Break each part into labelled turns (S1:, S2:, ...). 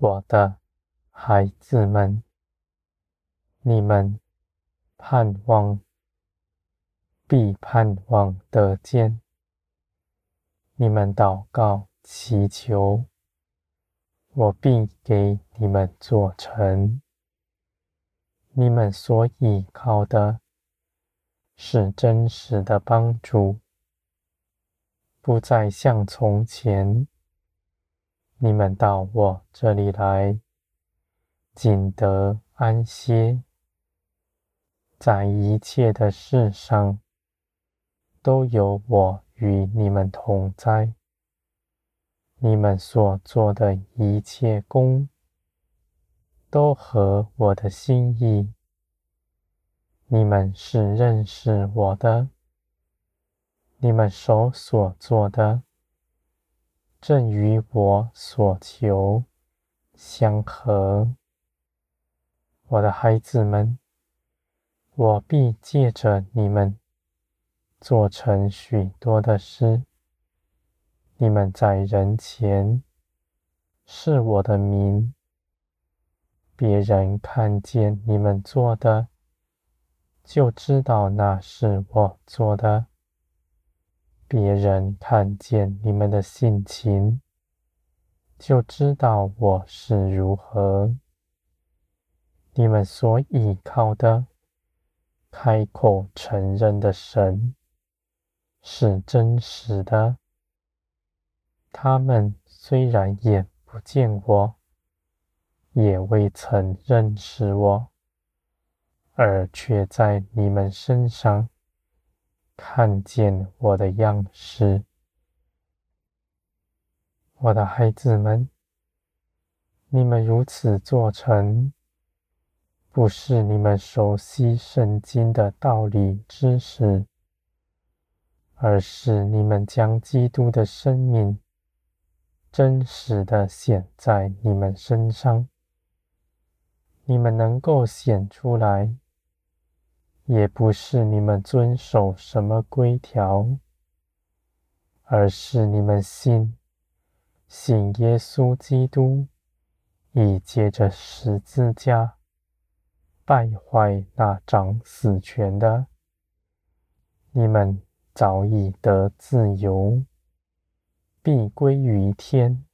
S1: 我的孩子们，你们盼望，必盼望得见；你们祷告祈求，我必给你们做成。你们所倚靠的是真实的帮助，不再像从前。你们到我这里来，仅得安歇。在一切的事上，都有我与你们同在。你们所做的一切工，都合我的心意。你们是认识我的，你们手所做的。正与我所求相合，我的孩子们，我必借着你们做成许多的事。你们在人前是我的名，别人看见你们做的，就知道那是我做的。别人看见你们的性情，就知道我是如何。你们所倚靠的、开口承认的神是真实的。他们虽然眼不见我，也未曾认识我，而却在你们身上。看见我的样式，我的孩子们，你们如此做成，不是你们熟悉圣经的道理知识，而是你们将基督的生命真实的显在你们身上，你们能够显出来。也不是你们遵守什么规条，而是你们信，信耶稣基督已借着十字架败坏那掌死权的，你们早已得自由，必归于天。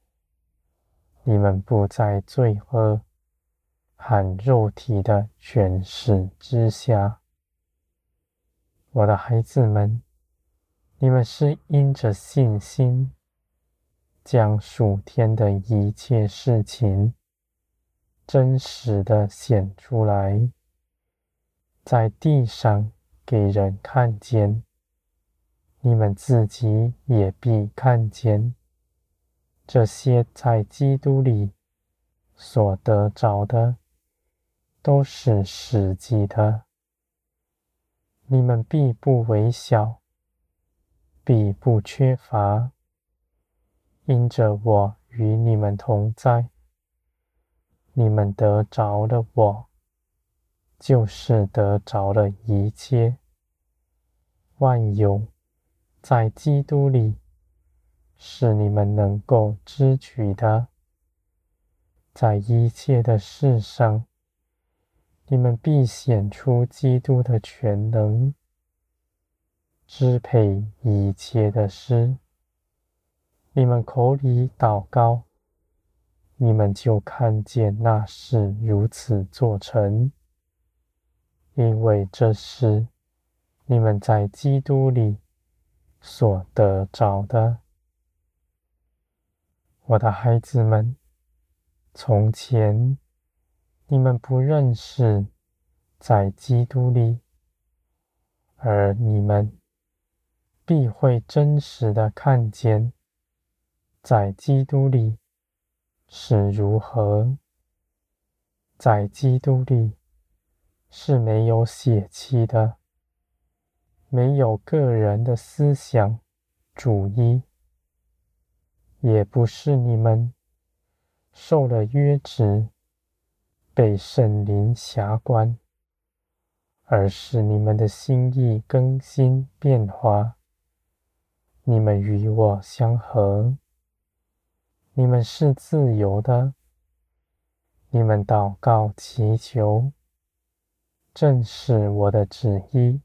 S1: 你们不在罪恶和肉体的权势之下。我的孩子们，你们是因着信心，将属天的一切事情真实的显出来，在地上给人看见，你们自己也必看见。这些在基督里所得着的，都是实际的。你们必不微小，必不缺乏，因着我与你们同在。你们得着了我，就是得着了一切。万有在基督里，是你们能够支取的。在一切的事上。你们必显出基督的全能，支配一切的事。你们口里祷告，你们就看见那事如此做成，因为这是你们在基督里所得着的。我的孩子们，从前。你们不认识在基督里，而你们必会真实的看见在基督里是如何。在基督里是没有血气的，没有个人的思想主义，也不是你们受了约职。被圣灵辖管，而是你们的心意更新变化。你们与我相合，你们是自由的，你们祷告祈求，正是我的旨意；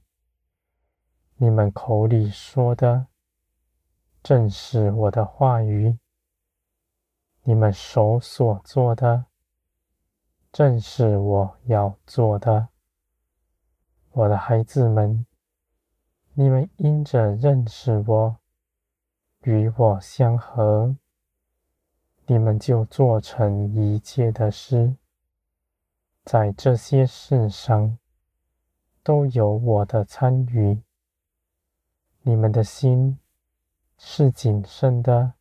S1: 你们口里说的，正是我的话语；你们手所做的，正是我要做的。我的孩子们，你们因着认识我，与我相合。你们就做成一切的事，在这些事上都有我的参与。你们的心是谨慎的，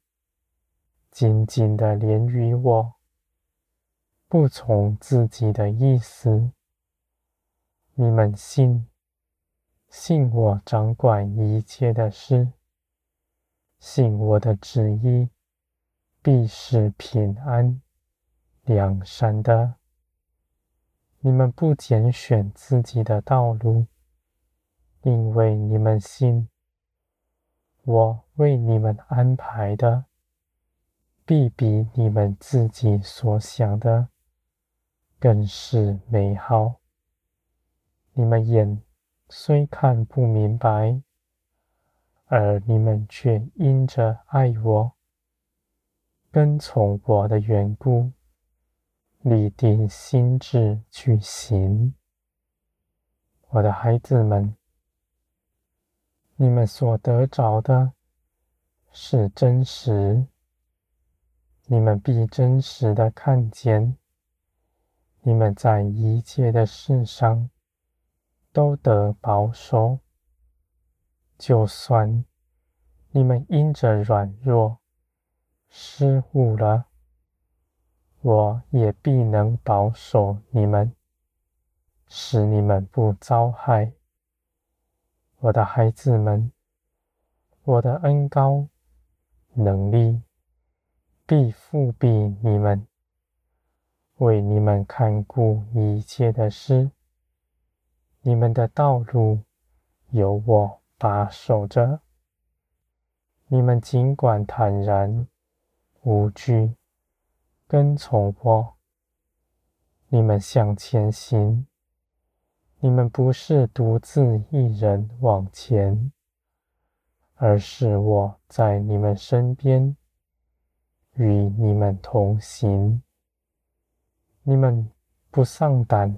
S1: 紧紧的连于我，不从自己的意思。你们信，信我掌管一切的事，信我的旨意。必是平安、良善的。你们不拣选自己的道路，因为你们信，我为你们安排的，必比你们自己所想的更是美好。你们眼虽看不明白，而你们却因着爱我。跟从我的缘故，立定心智去行。我的孩子们，你们所得着的是真实，你们必真实的看见，你们在一切的事上都得保守，就算你们因着软弱。失误了，我也必能保守你们，使你们不遭害。我的孩子们，我的恩高能力必复庇你们，为你们看顾一切的事。你们的道路由我把守着，你们尽管坦然。无惧，跟从我。你们向前行，你们不是独自一人往前，而是我在你们身边，与你们同行。你们不丧胆，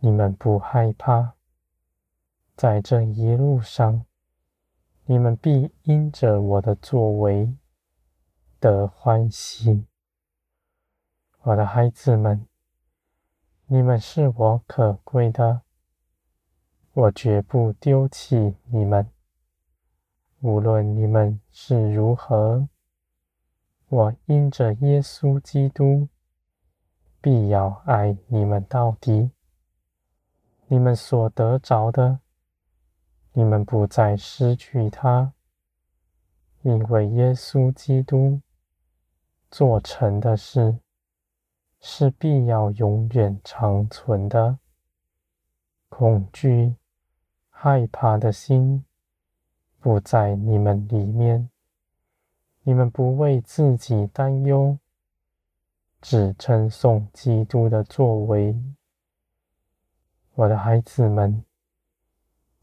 S1: 你们不害怕，在这一路上，你们必因着我的作为。得欢喜，我的孩子们，你们是我可贵的，我绝不丢弃你们。无论你们是如何，我因着耶稣基督，必要爱你们到底。你们所得着的，你们不再失去它，因为耶稣基督。做成的事是必要永远长存的。恐惧、害怕的心不在你们里面，你们不为自己担忧，只称颂基督的作为。我的孩子们，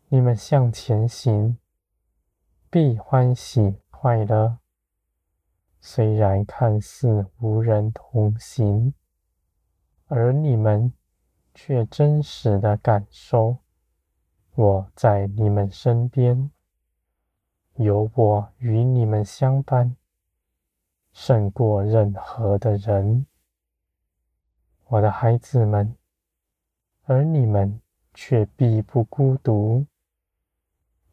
S1: 你们向前行，必欢喜快乐。虽然看似无人同行，而你们却真实的感受我在你们身边，有我与你们相伴，胜过任何的人。我的孩子们，而你们却必不孤独，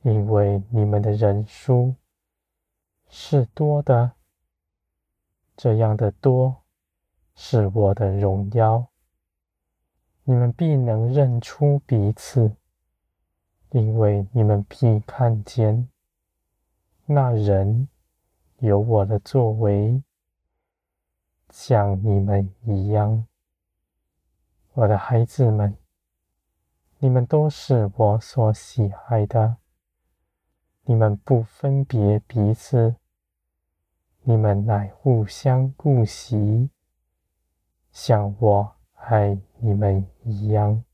S1: 因为你们的人数是多的。这样的多是我的荣耀，你们必能认出彼此，因为你们必看见那人有我的作为，像你们一样。我的孩子们，你们都是我所喜爱的，你们不分别彼此。你们乃互相顾惜，像我爱你们一样。